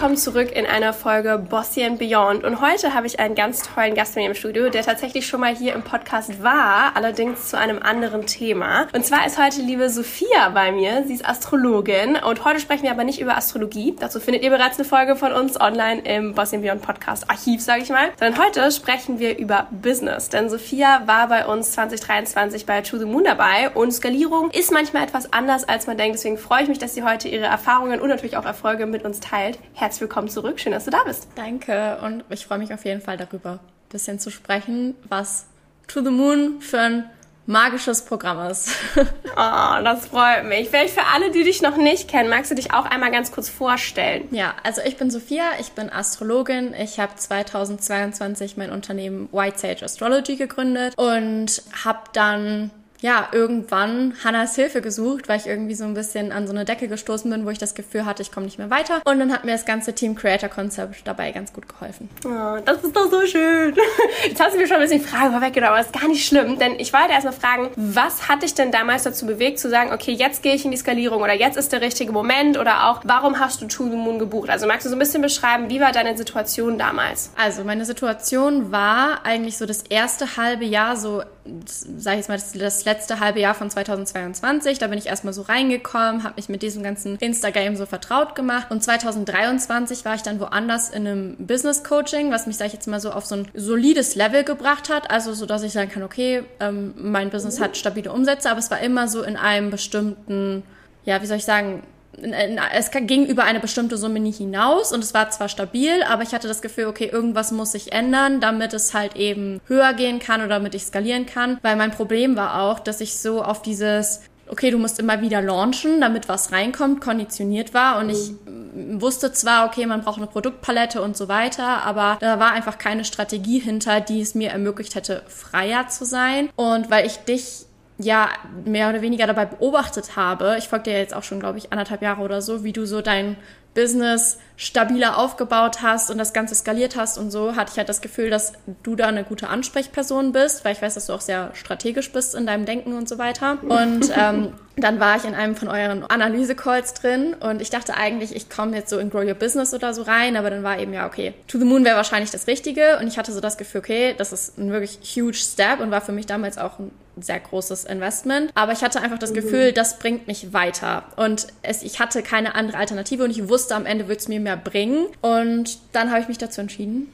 Willkommen zurück in einer Folge Bossy and Beyond. Und heute habe ich einen ganz tollen Gast bei mir im Studio, der tatsächlich schon mal hier im Podcast war, allerdings zu einem anderen Thema. Und zwar ist heute liebe Sophia bei mir. Sie ist Astrologin und heute sprechen wir aber nicht über Astrologie. Dazu findet ihr bereits eine Folge von uns online im Bossy and Beyond Podcast Archiv, sage ich mal. Sondern heute sprechen wir über Business. Denn Sophia war bei uns 2023 bei To the Moon dabei und Skalierung ist manchmal etwas anders, als man denkt. Deswegen freue ich mich, dass sie heute ihre Erfahrungen und natürlich auch Erfolge mit uns teilt. Herzlich willkommen zurück. Schön, dass du da bist. Danke und ich freue mich auf jeden Fall darüber, ein bisschen zu sprechen, was To the Moon für ein magisches Programm ist. oh, das freut mich. Vielleicht für alle, die dich noch nicht kennen, magst du dich auch einmal ganz kurz vorstellen? Ja, also ich bin Sophia, ich bin Astrologin. Ich habe 2022 mein Unternehmen White Sage Astrology gegründet und habe dann ja, irgendwann Hannas Hilfe gesucht, weil ich irgendwie so ein bisschen an so eine Decke gestoßen bin, wo ich das Gefühl hatte, ich komme nicht mehr weiter. Und dann hat mir das ganze Team Creator Concept dabei ganz gut geholfen. Oh, das ist doch so schön. Jetzt hast du mir schon ein bisschen Fragen vorweggenommen, aber ist gar nicht schlimm, denn ich wollte erstmal fragen, was hat dich denn damals dazu bewegt, zu sagen, okay, jetzt gehe ich in die Skalierung oder jetzt ist der richtige Moment oder auch, warum hast du To The Moon gebucht? Also magst du so ein bisschen beschreiben, wie war deine Situation damals? Also meine Situation war eigentlich so das erste halbe Jahr so sage ich jetzt mal, das, das, letzte halbe Jahr von 2022. Da bin ich erstmal so reingekommen, habe mich mit diesem ganzen Instagram so vertraut gemacht. Und 2023 war ich dann woanders in einem Business Coaching, was mich, sage ich jetzt mal, so auf so ein solides Level gebracht hat. Also so, dass ich sagen kann, okay, ähm, mein Business hat stabile Umsätze, aber es war immer so in einem bestimmten, ja, wie soll ich sagen, es ging über eine bestimmte Summe nicht hinaus und es war zwar stabil, aber ich hatte das Gefühl, okay, irgendwas muss sich ändern, damit es halt eben höher gehen kann oder damit ich skalieren kann, weil mein Problem war auch, dass ich so auf dieses okay, du musst immer wieder launchen, damit was reinkommt, konditioniert war. Und ich wusste zwar, okay, man braucht eine Produktpalette und so weiter, aber da war einfach keine Strategie hinter, die es mir ermöglicht hätte, freier zu sein. Und weil ich dich ja mehr oder weniger dabei beobachtet habe, ich folge dir jetzt auch schon, glaube ich, anderthalb Jahre oder so, wie du so dein Business stabiler aufgebaut hast und das Ganze skaliert hast und so, hatte ich halt das Gefühl, dass du da eine gute Ansprechperson bist, weil ich weiß, dass du auch sehr strategisch bist in deinem Denken und so weiter. Und ähm, dann war ich in einem von euren Analyse-Calls drin und ich dachte eigentlich, ich komme jetzt so in Grow Your Business oder so rein, aber dann war eben ja, okay, To the Moon wäre wahrscheinlich das Richtige und ich hatte so das Gefühl, okay, das ist ein wirklich huge Step und war für mich damals auch ein sehr großes Investment. Aber ich hatte einfach das Gefühl, das bringt mich weiter. Und es, ich hatte keine andere Alternative und ich wusste, am Ende wird es mir mehr bringen. Und dann habe ich mich dazu entschieden,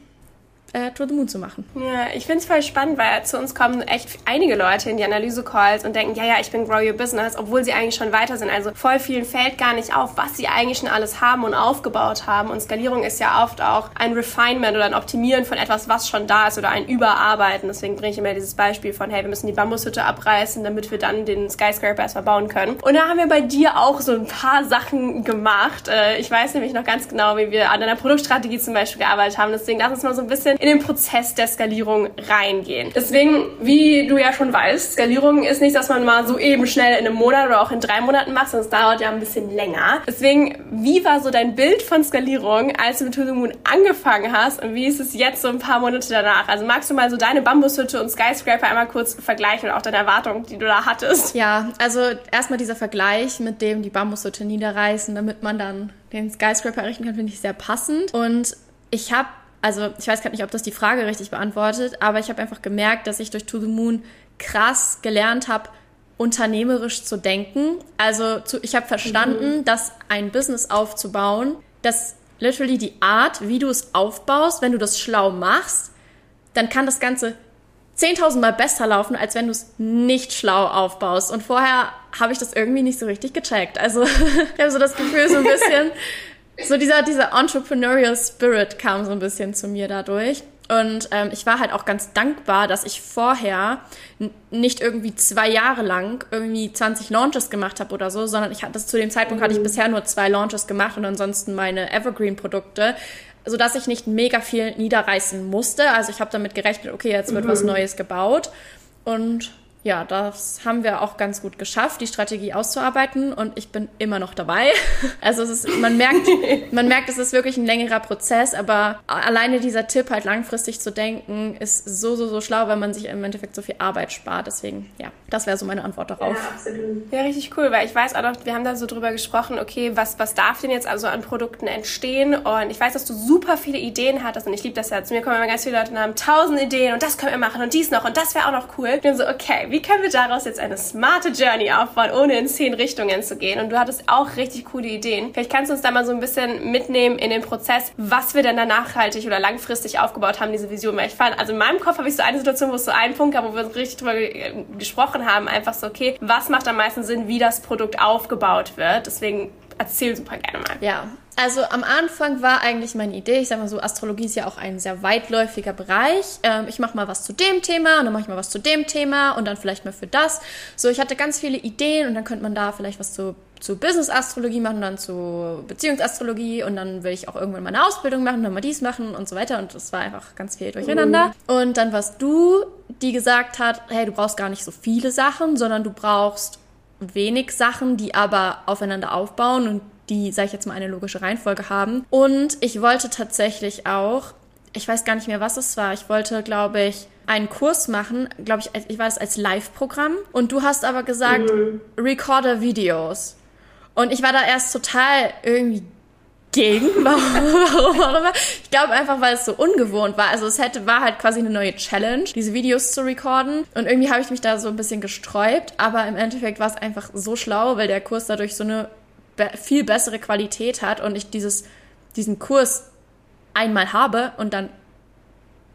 äh, To the Moon zu machen. Ja, ich finde es voll spannend, weil zu uns kommen echt einige Leute in die Analyse-Calls und denken, ja, ja, ich bin Grow Your Business, obwohl sie eigentlich schon weiter sind. Also voll vielen fällt gar nicht auf, was sie eigentlich schon alles haben und aufgebaut haben. Und Skalierung ist ja oft auch ein Refinement oder ein Optimieren von etwas, was schon da ist oder ein Überarbeiten. Deswegen bringe ich immer dieses Beispiel von, hey, wir müssen die Bambushütte abreißen, damit wir dann den Skyscraper erstmal bauen können. Und da haben wir bei dir auch so ein paar Sachen gemacht. Äh, ich weiß nämlich noch ganz genau, wie wir an einer Produktstrategie zum Beispiel gearbeitet haben. Deswegen lass uns mal so ein bisschen in den Prozess der Skalierung reingehen. Deswegen, wie du ja schon weißt, Skalierung ist nichts, was man mal so eben schnell in einem Monat oder auch in drei Monaten macht, sondern es dauert ja ein bisschen länger. Deswegen, wie war so dein Bild von Skalierung, als du mit The Moon angefangen hast und wie ist es jetzt so ein paar Monate danach? Also magst du mal so deine Bambushütte und Skyscraper einmal kurz vergleichen und auch deine Erwartungen, die du da hattest? Ja, also erstmal dieser Vergleich mit dem die Bambushütte niederreißen, damit man dann den Skyscraper errichten kann, finde ich sehr passend. Und ich habe also ich weiß gerade nicht, ob das die Frage richtig beantwortet, aber ich habe einfach gemerkt, dass ich durch To the Moon krass gelernt habe, unternehmerisch zu denken. Also zu, ich habe verstanden, mhm. dass ein Business aufzubauen, dass literally die Art, wie du es aufbaust, wenn du das schlau machst, dann kann das Ganze 10.000 Mal besser laufen, als wenn du es nicht schlau aufbaust. Und vorher habe ich das irgendwie nicht so richtig gecheckt. Also ich habe so das Gefühl, so ein bisschen, so dieser, dieser Entrepreneurial Spirit kam so ein bisschen zu mir dadurch. Und ähm, ich war halt auch ganz dankbar, dass ich vorher nicht irgendwie zwei Jahre lang irgendwie 20 Launches gemacht habe oder so, sondern ich hatte zu dem Zeitpunkt hatte ich mhm. bisher nur zwei Launches gemacht und ansonsten meine Evergreen-Produkte sodass ich nicht mega viel niederreißen musste. Also ich habe damit gerechnet, okay, jetzt wird mhm. was Neues gebaut. Und ja, das haben wir auch ganz gut geschafft, die Strategie auszuarbeiten und ich bin immer noch dabei. Also es ist, man merkt, man merkt, es ist wirklich ein längerer Prozess, aber alleine dieser Tipp, halt langfristig zu denken, ist so, so, so schlau, weil man sich im Endeffekt so viel Arbeit spart. Deswegen, ja, das wäre so meine Antwort darauf. Ja, absolut. Ja, richtig cool, weil ich weiß auch noch, wir haben da so drüber gesprochen, okay, was, was darf denn jetzt also an Produkten entstehen? Und ich weiß, dass du super viele Ideen hattest und ich liebe das ja. Zu mir kommen immer ganz viele Leute und haben tausend Ideen und das können wir machen und dies noch und das wäre auch noch cool. Ich bin so, okay, wie können wir daraus jetzt eine smarte Journey aufbauen, ohne in zehn Richtungen zu gehen? Und du hattest auch richtig coole Ideen. Vielleicht kannst du uns da mal so ein bisschen mitnehmen in den Prozess, was wir denn da nachhaltig oder langfristig aufgebaut haben, diese Vision. Weil ich fand, also in meinem Kopf habe ich so eine Situation, wo es so einen Punkt gab, wo wir richtig drüber gesprochen haben, einfach so, okay, was macht am meisten Sinn, wie das Produkt aufgebaut wird? Deswegen erzähl super gerne mal. Ja, also am Anfang war eigentlich meine Idee, ich sag mal so, Astrologie ist ja auch ein sehr weitläufiger Bereich. Ähm, ich mache mal was zu dem Thema und dann mache ich mal was zu dem Thema und dann vielleicht mal für das. So, ich hatte ganz viele Ideen und dann könnte man da vielleicht was zu, zu Business-Astrologie machen, dann zu Beziehungsastrologie und dann will ich auch irgendwann mal eine Ausbildung machen, dann mal dies machen und so weiter und das war einfach ganz viel durcheinander. Mhm. Und dann warst du, die gesagt hat, hey, du brauchst gar nicht so viele Sachen, sondern du brauchst wenig Sachen, die aber aufeinander aufbauen und die, sage ich jetzt mal, eine logische Reihenfolge haben. Und ich wollte tatsächlich auch, ich weiß gar nicht mehr, was es war, ich wollte, glaube ich, einen Kurs machen, glaube ich, ich war das als Live-Programm. Und du hast aber gesagt, mhm. Recorder Videos. Und ich war da erst total irgendwie gegen. Warum, warum immer. Ich glaube einfach, weil es so ungewohnt war. Also es hätte, war halt quasi eine neue Challenge, diese Videos zu recorden. Und irgendwie habe ich mich da so ein bisschen gesträubt. Aber im Endeffekt war es einfach so schlau, weil der Kurs dadurch so eine be viel bessere Qualität hat und ich dieses, diesen Kurs einmal habe und dann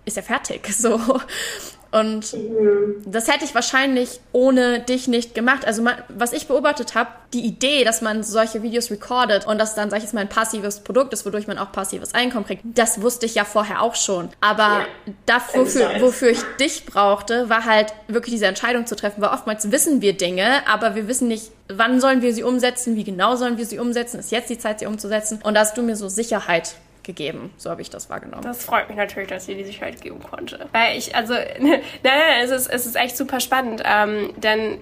ist er fertig. So. Und mhm. das hätte ich wahrscheinlich ohne dich nicht gemacht. Also man, was ich beobachtet habe, die Idee, dass man solche Videos recordet und das dann, sag ich jetzt mal, ein passives Produkt ist, wodurch man auch passives Einkommen kriegt, das wusste ich ja vorher auch schon. Aber ja. dafür, wofür, wofür ich dich brauchte, war halt wirklich diese Entscheidung zu treffen, weil oftmals wissen wir Dinge, aber wir wissen nicht, wann sollen wir sie umsetzen, wie genau sollen wir sie umsetzen, ist jetzt die Zeit, sie umzusetzen. Und da hast du mir so Sicherheit gegeben. So habe ich das wahrgenommen. Das freut mich natürlich, dass sie die Sicherheit geben konnte. Weil ich, also, nein, nein, es ist, es ist echt super spannend, ähm, denn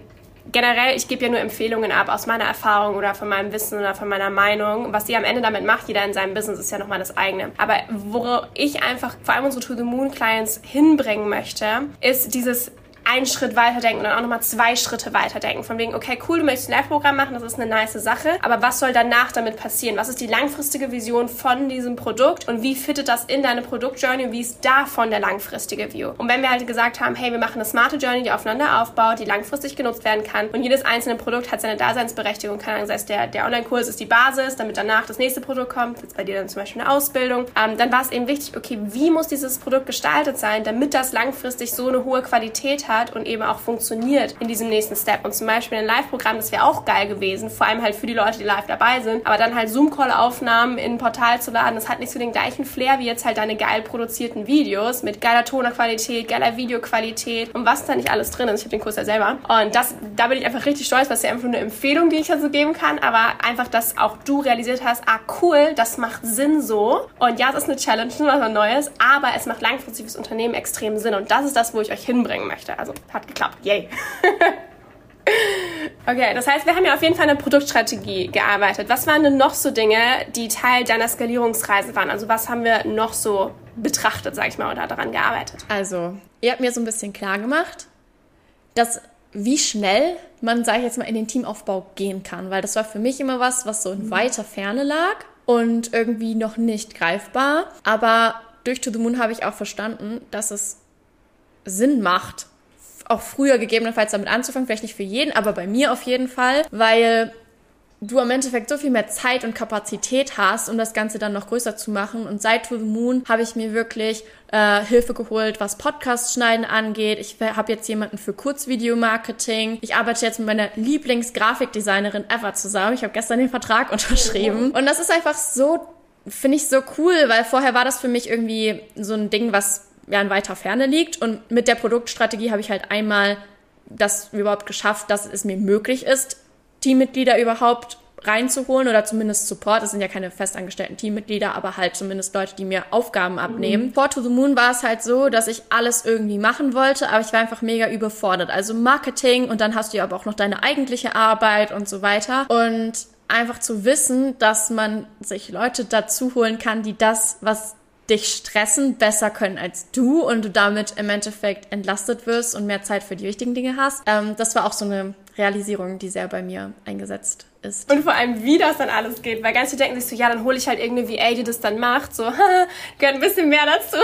generell, ich gebe ja nur Empfehlungen ab aus meiner Erfahrung oder von meinem Wissen oder von meiner Meinung. Was sie am Ende damit macht, jeder in seinem Business, ist ja nochmal das eigene. Aber wo ich einfach vor allem unsere To the Moon Clients hinbringen möchte, ist dieses einen Schritt weiterdenken und auch nochmal zwei Schritte weiterdenken. Von wegen, okay, cool, du möchtest ein Live-Programm machen, das ist eine nice Sache, aber was soll danach damit passieren? Was ist die langfristige Vision von diesem Produkt und wie fittet das in deine Produktjourney und wie ist davon der langfristige View? Und wenn wir halt gesagt haben, hey, wir machen eine smarte Journey, die aufeinander aufbaut, die langfristig genutzt werden kann und jedes einzelne Produkt hat seine Daseinsberechtigung, kann das heißt, der, der Online-Kurs ist die Basis, damit danach das nächste Produkt kommt, jetzt bei dir dann zum Beispiel eine Ausbildung, ähm, dann war es eben wichtig, okay, wie muss dieses Produkt gestaltet sein, damit das langfristig so eine hohe Qualität hat, hat und eben auch funktioniert in diesem nächsten Step. Und zum Beispiel ein Live-Programm, das wäre auch geil gewesen, vor allem halt für die Leute, die live dabei sind. Aber dann halt Zoom-Call-Aufnahmen in ein Portal zu laden, das hat nicht so den gleichen Flair wie jetzt halt deine geil produzierten Videos mit geiler Tonerqualität, geiler Videoqualität und was da nicht alles drin ist. Ich habe den Kurs ja selber. Und das, da bin ich einfach richtig stolz, was ja einfach eine Empfehlung, die ich dazu geben kann, aber einfach, dass auch du realisiert hast, ah cool, das macht Sinn so. Und ja, es ist eine Challenge, was Neues, aber es macht langfristig fürs Unternehmen extrem Sinn. Und das ist das, wo ich euch hinbringen möchte. Also hat geklappt. Yay. Okay, das heißt, wir haben ja auf jeden Fall eine Produktstrategie gearbeitet. Was waren denn noch so Dinge, die Teil deiner Skalierungsreise waren? Also was haben wir noch so betrachtet, sag ich mal, oder daran gearbeitet? Also, ihr habt mir so ein bisschen klar gemacht, dass wie schnell man, sage ich jetzt mal, in den Teamaufbau gehen kann, weil das war für mich immer was, was so in mhm. weiter Ferne lag und irgendwie noch nicht greifbar. Aber durch To the Moon habe ich auch verstanden, dass es Sinn macht, auch früher gegebenenfalls damit anzufangen, vielleicht nicht für jeden, aber bei mir auf jeden Fall, weil du am Endeffekt so viel mehr Zeit und Kapazität hast, um das Ganze dann noch größer zu machen. Und seit To the Moon habe ich mir wirklich äh, Hilfe geholt, was Podcast schneiden angeht. Ich habe jetzt jemanden für Kurzvideo-Marketing. Ich arbeite jetzt mit meiner Lieblingsgrafikdesignerin ever zusammen. Ich habe gestern den Vertrag unterschrieben. Und das ist einfach so, finde ich so cool, weil vorher war das für mich irgendwie so ein Ding, was ja in weiter Ferne liegt. Und mit der Produktstrategie habe ich halt einmal das überhaupt geschafft, dass es mir möglich ist, Teammitglieder überhaupt reinzuholen oder zumindest Support. Das sind ja keine festangestellten Teammitglieder, aber halt zumindest Leute, die mir Aufgaben abnehmen. Mhm. Vor To the Moon war es halt so, dass ich alles irgendwie machen wollte, aber ich war einfach mega überfordert. Also Marketing und dann hast du ja aber auch noch deine eigentliche Arbeit und so weiter. Und einfach zu wissen, dass man sich Leute dazu holen kann, die das, was dich stressen, besser können als du und du damit im Endeffekt entlastet wirst und mehr Zeit für die wichtigen Dinge hast. Ähm, das war auch so eine Realisierung, die sehr bei mir eingesetzt ist. Und vor allem, wie das dann alles geht, weil ganz viele denken sich so, ja, dann hole ich halt irgendeine VA, die das dann macht, so, gehört ein bisschen mehr dazu.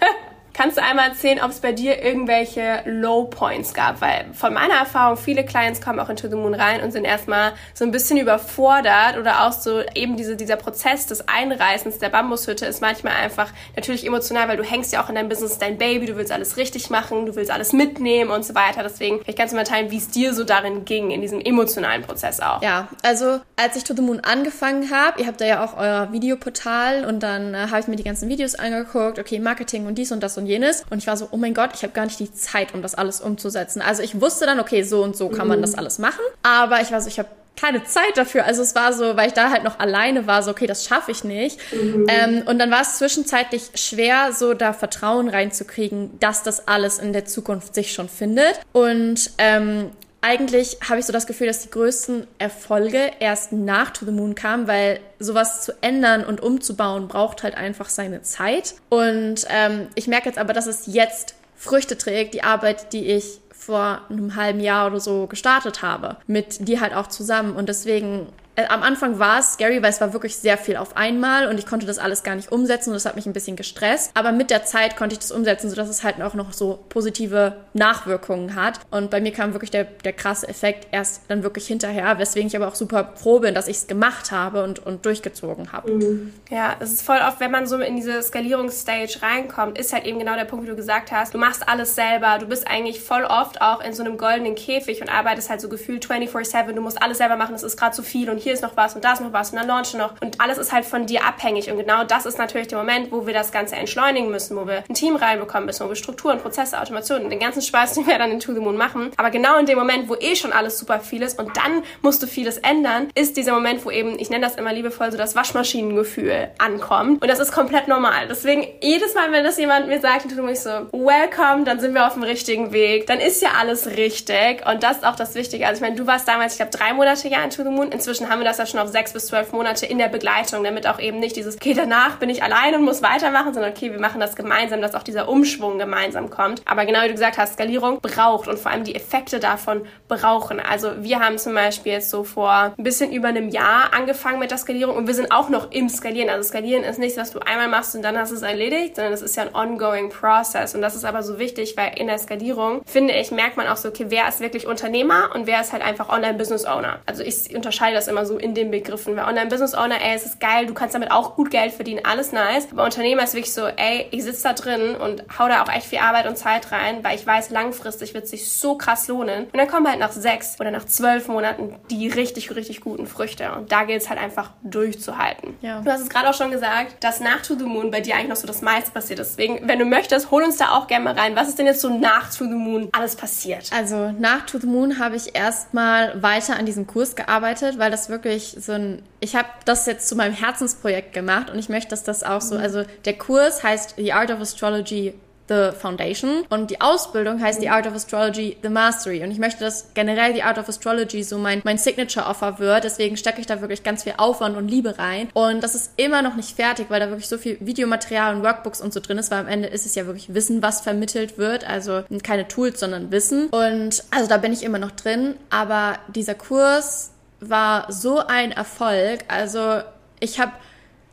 Kannst du einmal erzählen, ob es bei dir irgendwelche Low Points gab? Weil von meiner Erfahrung, viele Clients kommen auch in To the Moon rein und sind erstmal so ein bisschen überfordert oder auch so eben diese, dieser Prozess des Einreißens der Bambushütte ist manchmal einfach natürlich emotional, weil du hängst ja auch in deinem Business dein Baby, du willst alles richtig machen, du willst alles mitnehmen und so weiter. Deswegen vielleicht kannst du mal teilen, wie es dir so darin ging, in diesem emotionalen Prozess auch. Ja, also als ich To the Moon angefangen habe, ihr habt da ja auch euer Videoportal und dann äh, habe ich mir die ganzen Videos angeguckt, okay, Marketing und dies und das und jenes. Und ich war so, oh mein Gott, ich habe gar nicht die Zeit, um das alles umzusetzen. Also ich wusste dann, okay, so und so kann man das alles machen. Aber ich war so, ich habe keine Zeit dafür. Also es war so, weil ich da halt noch alleine war, so, okay, das schaffe ich nicht. Mhm. Ähm, und dann war es zwischenzeitlich schwer, so da Vertrauen reinzukriegen, dass das alles in der Zukunft sich schon findet. Und ähm, eigentlich habe ich so das Gefühl, dass die größten Erfolge erst nach To the Moon kamen, weil sowas zu ändern und umzubauen braucht halt einfach seine Zeit. Und ähm, ich merke jetzt aber, dass es jetzt Früchte trägt, die Arbeit, die ich vor einem halben Jahr oder so gestartet habe, mit dir halt auch zusammen. Und deswegen äh, am Anfang war es scary, weil es war wirklich sehr viel auf einmal und ich konnte das alles gar nicht umsetzen und das hat mich ein bisschen gestresst. Aber mit der Zeit konnte ich das umsetzen, sodass es halt auch noch so positive Nachwirkungen hat. Und bei mir kam wirklich der, der krasse Effekt erst dann wirklich hinterher, weswegen ich aber auch super froh bin, dass ich es gemacht habe und, und durchgezogen habe. Mhm. Ja, es ist voll oft, wenn man so in diese Skalierungsstage reinkommt, ist halt eben genau der Punkt, wie du gesagt hast. Du machst alles selber. Du bist eigentlich voll oft auch in so einem goldenen Käfig und arbeitest halt so gefühlt 24-7. Du musst alles selber machen. Es ist gerade zu viel und hier hier ist noch was und da ist noch was und dann launchen noch. Und alles ist halt von dir abhängig. Und genau das ist natürlich der Moment, wo wir das Ganze entschleunigen müssen, wo wir ein Team reinbekommen müssen, wo wir Strukturen, Prozesse, Automationen, den ganzen Spaß, den wir dann in To the Moon machen. Aber genau in dem Moment, wo eh schon alles super viel ist und dann musst du vieles ändern, ist dieser Moment, wo eben, ich nenne das immer liebevoll so das Waschmaschinengefühl ankommt. Und das ist komplett normal. Deswegen jedes Mal, wenn das jemand mir sagt, tut mich so, welcome, dann sind wir auf dem richtigen Weg. Dann ist ja alles richtig. Und das ist auch das Wichtige. Also ich meine, du warst damals, ich glaube, drei Monate ja in To the Moon. Inzwischen haben haben wir das ja schon auf sechs bis zwölf Monate in der Begleitung, damit auch eben nicht dieses, okay, danach bin ich allein und muss weitermachen, sondern okay, wir machen das gemeinsam, dass auch dieser Umschwung gemeinsam kommt. Aber genau wie du gesagt hast, Skalierung braucht und vor allem die Effekte davon brauchen. Also wir haben zum Beispiel jetzt so vor ein bisschen über einem Jahr angefangen mit der Skalierung und wir sind auch noch im Skalieren. Also Skalieren ist nichts, was du einmal machst und dann hast du es erledigt, sondern es ist ja ein ongoing process und das ist aber so wichtig, weil in der Skalierung, finde ich, merkt man auch so, okay, wer ist wirklich Unternehmer und wer ist halt einfach Online-Business-Owner. Also ich unterscheide das immer so in den Begriffen. Weil Online-Business-Owner, ey, es ist geil, du kannst damit auch gut Geld verdienen, alles nice. Aber Unternehmer ist wirklich so, ey, ich sitze da drin und hau da auch echt viel Arbeit und Zeit rein, weil ich weiß, langfristig wird es sich so krass lohnen. Und dann kommen halt nach sechs oder nach zwölf Monaten die richtig, richtig guten Früchte. Und da gilt es halt einfach durchzuhalten. Ja. Du hast es gerade auch schon gesagt, dass nach To the Moon bei dir eigentlich noch so das meiste passiert ist. Deswegen, wenn du möchtest, hol uns da auch gerne mal rein. Was ist denn jetzt so nach To the Moon alles passiert? Also nach To the Moon habe ich erstmal weiter an diesem Kurs gearbeitet, weil das wirklich so ein, ich habe das jetzt zu meinem Herzensprojekt gemacht und ich möchte, dass das auch so, mhm. also der Kurs heißt The Art of Astrology The Foundation und die Ausbildung heißt The Art of Astrology The Mastery und ich möchte, dass generell The Art of Astrology so mein, mein Signature-Offer wird, deswegen stecke ich da wirklich ganz viel Aufwand und Liebe rein und das ist immer noch nicht fertig, weil da wirklich so viel Videomaterial und Workbooks und so drin ist, weil am Ende ist es ja wirklich Wissen, was vermittelt wird, also keine Tools, sondern Wissen und also da bin ich immer noch drin, aber dieser Kurs war so ein Erfolg. Also ich habe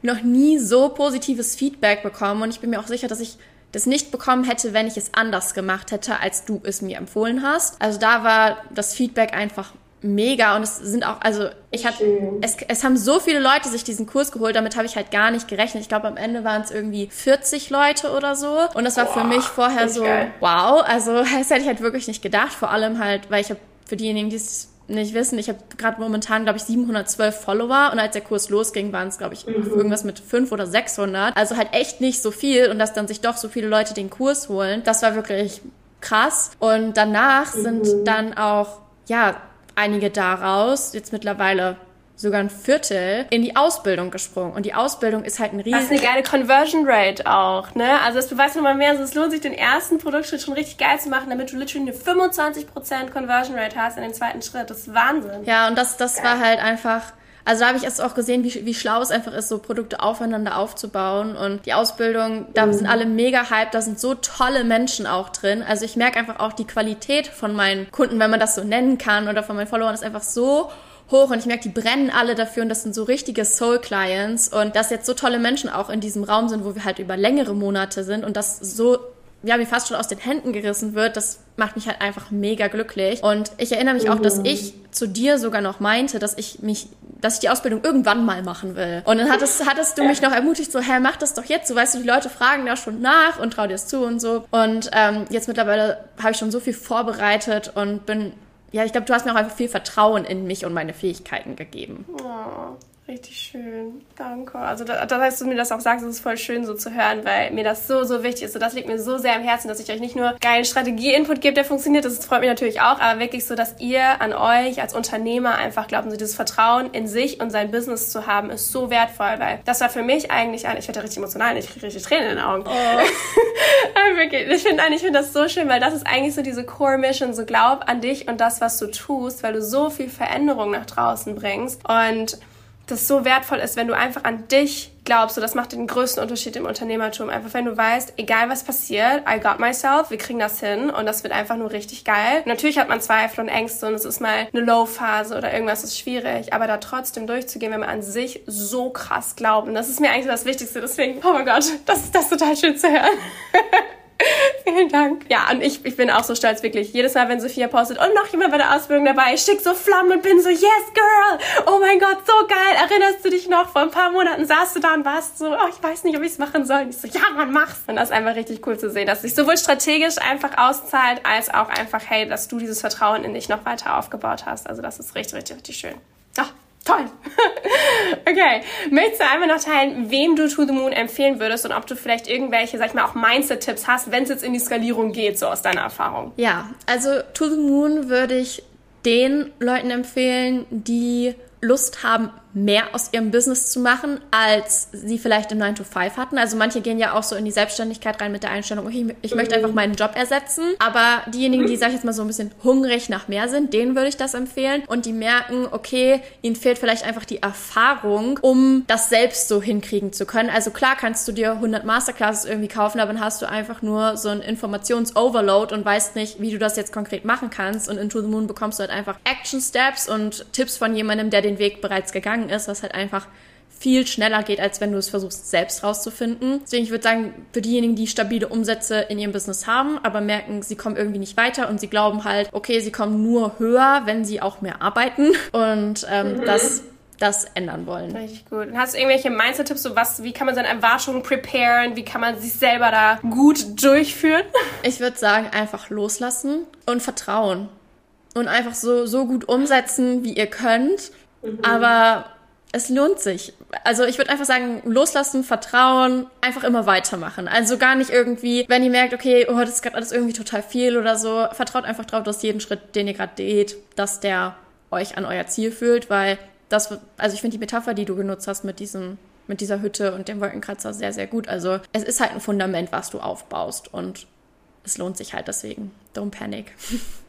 noch nie so positives Feedback bekommen und ich bin mir auch sicher, dass ich das nicht bekommen hätte, wenn ich es anders gemacht hätte, als du es mir empfohlen hast. Also da war das Feedback einfach mega und es sind auch, also ich hatte, es, es haben so viele Leute sich diesen Kurs geholt, damit habe ich halt gar nicht gerechnet. Ich glaube, am Ende waren es irgendwie 40 Leute oder so und das war Boah, für mich vorher so, geil. wow, also das hätte ich halt wirklich nicht gedacht, vor allem halt, weil ich habe für diejenigen, die es nicht wissen, ich habe gerade momentan, glaube ich, 712 Follower und als der Kurs losging, waren es, glaube ich, mhm. irgendwas mit 5 oder 600. Also halt echt nicht so viel und dass dann sich doch so viele Leute den Kurs holen, das war wirklich krass. Und danach mhm. sind dann auch, ja, einige daraus, jetzt mittlerweile sogar ein Viertel in die Ausbildung gesprungen. Und die Ausbildung ist halt ein riesen... Das ist eine geile Conversion Rate auch, ne? Also das beweist nochmal mehr, also es lohnt sich, den ersten Produktschritt schon richtig geil zu machen, damit du literally eine 25% Conversion Rate hast in den zweiten Schritt. Das ist Wahnsinn. Ja, und das, das war halt einfach... Also da habe ich erst auch gesehen, wie, wie schlau es einfach ist, so Produkte aufeinander aufzubauen. Und die Ausbildung, da sind alle mega hyped, da sind so tolle Menschen auch drin. Also ich merke einfach auch die Qualität von meinen Kunden, wenn man das so nennen kann, oder von meinen Followern, ist einfach so hoch und ich merke, die brennen alle dafür und das sind so richtige Soul-Clients und dass jetzt so tolle Menschen auch in diesem Raum sind, wo wir halt über längere Monate sind und das so ja, mir fast schon aus den Händen gerissen wird, das macht mich halt einfach mega glücklich. Und ich erinnere mich auch, dass ich zu dir sogar noch meinte, dass ich mich, dass ich die Ausbildung irgendwann mal machen will. Und dann hattest, hattest du mich noch ermutigt, so, hä, mach das doch jetzt. So weißt du, die Leute fragen da schon nach und trau dir es zu und so. Und ähm, jetzt mittlerweile habe ich schon so viel vorbereitet und bin ja, ich glaube, du hast mir auch einfach viel Vertrauen in mich und meine Fähigkeiten gegeben. Oh, richtig schön. Danke. Also, das, das heißt, du mir das auch sagst, es ist voll schön so zu hören, weil mir das so, so wichtig ist. Und das liegt mir so sehr am Herzen, dass ich euch nicht nur geilen Strategie-Input gebe, der funktioniert. Das freut mich natürlich auch, aber wirklich so, dass ihr an euch als Unternehmer einfach glaubt, so dieses Vertrauen in sich und sein Business zu haben, ist so wertvoll, weil das war für mich eigentlich ein, ich werde richtig emotional, ich kriege richtig Tränen in den Augen. Oh. wirklich, ich finde ich finde das so schön, weil das ist eigentlich so diese Core Mission, so glaub an dich und das, was du tust, weil du so viel Veränderung nach draußen bringst und das so wertvoll ist, wenn du einfach an dich glaubst. So, das macht den größten Unterschied im Unternehmertum. Einfach, wenn du weißt, egal was passiert, I got myself, wir kriegen das hin und das wird einfach nur richtig geil. Natürlich hat man Zweifel und Ängste und es ist mal eine Low-Phase oder irgendwas ist schwierig, aber da trotzdem durchzugehen, wenn man an sich so krass glaubt. Und das ist mir eigentlich das Wichtigste. Deswegen, oh mein Gott, das ist das total schön zu hören. Vielen Dank. Ja, und ich, ich bin auch so stolz, wirklich. Jedes Mal, wenn Sophia postet und noch jemand bei der Ausbildung dabei, ich schick so Flammen und bin so, yes, girl! Oh mein Gott, so geil! Erinnerst du dich noch? Vor ein paar Monaten saßt du da und warst so, oh, ich weiß nicht, ob ich es machen soll. Und ich so, ja, man, mach's. Und das ist einfach richtig cool zu sehen, dass sich sowohl strategisch einfach auszahlt, als auch einfach, hey, dass du dieses Vertrauen in dich noch weiter aufgebaut hast. Also das ist richtig, richtig, richtig schön. Ach, Toll. Okay. Möchtest du einmal noch teilen, wem du To the Moon empfehlen würdest und ob du vielleicht irgendwelche, sag ich mal, auch Mindset-Tipps hast, wenn es jetzt in die Skalierung geht, so aus deiner Erfahrung? Ja, also To the Moon würde ich den Leuten empfehlen, die Lust haben, mehr aus ihrem Business zu machen, als sie vielleicht im 9 to 5 hatten. Also manche gehen ja auch so in die Selbstständigkeit rein mit der Einstellung, okay, ich möchte einfach meinen Job ersetzen. Aber diejenigen, die, sag ich jetzt mal, so ein bisschen hungrig nach mehr sind, denen würde ich das empfehlen. Und die merken, okay, ihnen fehlt vielleicht einfach die Erfahrung, um das selbst so hinkriegen zu können. Also klar kannst du dir 100 Masterclasses irgendwie kaufen, aber dann hast du einfach nur so ein Informations-Overload und weißt nicht, wie du das jetzt konkret machen kannst. Und in To The Moon bekommst du halt einfach Action Steps und Tipps von jemandem, der den Weg bereits gegangen gegangen ist, was halt einfach viel schneller geht, als wenn du es versuchst, selbst rauszufinden. Deswegen, ich würde sagen, für diejenigen, die stabile Umsätze in ihrem Business haben, aber merken, sie kommen irgendwie nicht weiter und sie glauben halt, okay, sie kommen nur höher, wenn sie auch mehr arbeiten und ähm, mhm. das das ändern wollen. Richtig gut. Und hast du irgendwelche Mindset-Tipps, so was, wie kann man seine Erwartungen preparen, wie kann man sich selber da gut durchführen? Ich würde sagen, einfach loslassen und vertrauen. Und einfach so, so gut umsetzen, wie ihr könnt. Mhm. Aber es lohnt sich. Also ich würde einfach sagen, loslassen, vertrauen, einfach immer weitermachen. Also gar nicht irgendwie, wenn ihr merkt, okay, oh, das ist gerade alles irgendwie total viel oder so, vertraut einfach drauf, dass jeden Schritt, den ihr gerade geht, dass der euch an euer Ziel fühlt, weil das, also ich finde die Metapher, die du genutzt hast mit diesem, mit dieser Hütte und dem Wolkenkratzer sehr, sehr gut. Also es ist halt ein Fundament, was du aufbaust und es lohnt sich halt deswegen. Don't panic.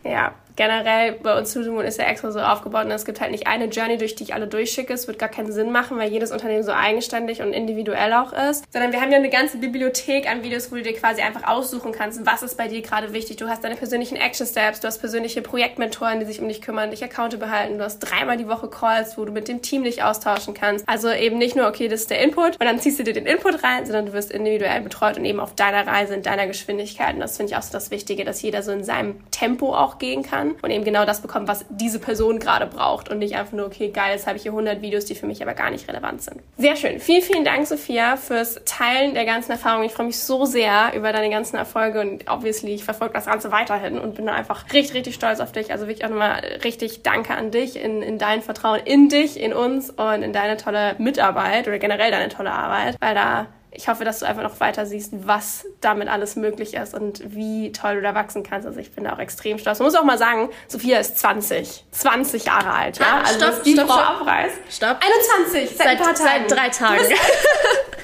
Ja, generell bei uns Moon ist ja extra so aufgebaut und es gibt halt nicht eine Journey, durch die ich alle durchschicke. Es wird gar keinen Sinn machen, weil jedes Unternehmen so eigenständig und individuell auch ist. Sondern wir haben ja eine ganze Bibliothek an Videos, wo du dir quasi einfach aussuchen kannst, was ist bei dir gerade wichtig. Du hast deine persönlichen Action Steps, du hast persönliche Projektmentoren, die sich um dich kümmern, dich accountable behalten. Du hast dreimal die Woche Calls, wo du mit dem Team dich austauschen kannst. Also eben nicht nur, okay, das ist der Input und dann ziehst du dir den Input rein, sondern du wirst individuell betreut und eben auf deiner Reise, in deiner Geschwindigkeit. Und das finde ich auch so das Wichtige, dass jeder so in seinem Tempo auch gehen kann und eben genau das bekommt, was diese Person gerade braucht und nicht einfach nur, okay, geil, jetzt habe ich hier 100 Videos, die für mich aber gar nicht relevant sind. Sehr schön. Vielen, vielen Dank, Sophia, fürs Teilen der ganzen Erfahrungen. Ich freue mich so sehr über deine ganzen Erfolge und obviously, ich verfolge das Ganze weiterhin und bin einfach richtig, richtig stolz auf dich. Also wirklich auch nochmal richtig Danke an dich, in, in dein Vertrauen in dich, in uns und in deine tolle Mitarbeit oder generell deine tolle Arbeit, weil da ich hoffe, dass du einfach noch weiter siehst, was damit alles möglich ist und wie toll du da wachsen kannst. Also ich bin da auch extrem stolz. Man muss auch mal sagen, Sophia ist 20. 20 Jahre alt, ja? Also stopp, die stopp, Frau stopp. abreißt. Stopp. 21, seit, Seit, ein paar Tagen. seit drei Tagen.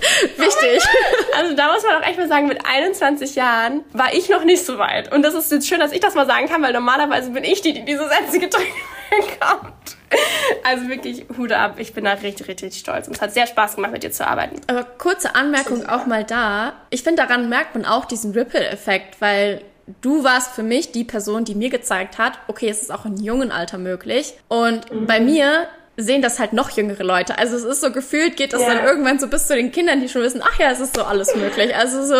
Oh Wichtig. Also da muss man auch echt mal sagen, mit 21 Jahren war ich noch nicht so weit. Und das ist jetzt schön, dass ich das mal sagen kann, weil normalerweise bin ich die, die diese Sätze gedrückt bekommt. Also wirklich Hut ab. Ich bin da richtig, richtig stolz. Und es hat sehr Spaß gemacht, mit dir zu arbeiten. Aber kurze Anmerkung auch mal da. Ich finde, daran merkt man auch diesen Ripple-Effekt, weil du warst für mich die Person, die mir gezeigt hat, okay, es ist auch in jungen Alter möglich. Und bei mir sehen das halt noch jüngere Leute. Also es ist so gefühlt, geht das Ja. dann irgendwann so bis zu den Kindern, die schon wissen, ach ja, es ist so alles möglich. Also so,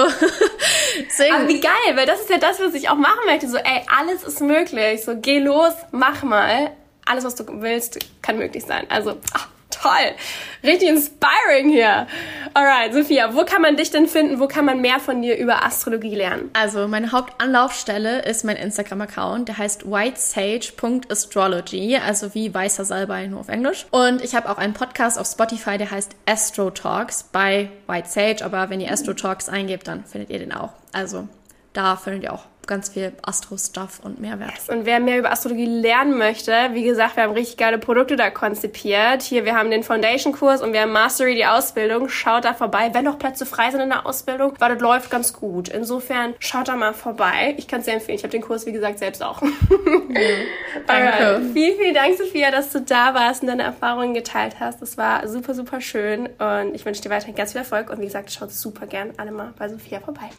deswegen, Aber wie geil, weil das ist ja das, was ich auch machen möchte. So, ey, alles ist möglich. So, geh los, mach mal. Alles, was du willst, kann möglich sein. Also, ach, toll. Richtig inspiring hier. Alright, Sophia, wo kann man dich denn finden? Wo kann man mehr von dir über Astrologie lernen? Also meine Hauptanlaufstelle ist mein Instagram-Account, der heißt whitesage.astrology, also wie weißer Salbei nur auf Englisch. Und ich habe auch einen Podcast auf Spotify, der heißt Astro Talks bei White Sage, aber wenn ihr Astro Talks eingebt, dann findet ihr den auch. Also da findet ihr auch ganz viel Astro-Stuff und Mehrwert. Und wer mehr über Astrologie lernen möchte, wie gesagt, wir haben richtig geile Produkte da konzipiert. Hier, wir haben den Foundation-Kurs und wir haben Mastery, die Ausbildung. Schaut da vorbei. Wenn noch Plätze frei sind in der Ausbildung, weil das läuft ganz gut. Insofern, schaut da mal vorbei. Ich kann es sehr empfehlen. Ich habe den Kurs, wie gesagt, selbst auch. Danke. Alright. Vielen, vielen Dank, Sophia, dass du da warst und deine Erfahrungen geteilt hast. Das war super, super schön. Und ich wünsche dir weiterhin ganz viel Erfolg. Und wie gesagt, schaut super gern alle mal bei Sophia vorbei.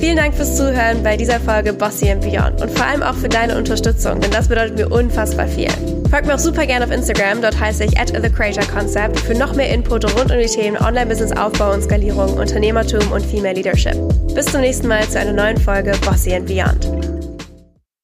Vielen Dank fürs Zuhören bei dieser Folge Bossy and Beyond und vor allem auch für deine Unterstützung, denn das bedeutet mir unfassbar viel. Folgt mir auch super gerne auf Instagram, dort heiße ich at The Creator Concept für noch mehr Input rund um die Themen Online-Business-Aufbau und Skalierung, Unternehmertum und Female Leadership. Bis zum nächsten Mal zu einer neuen Folge Bossy and Beyond.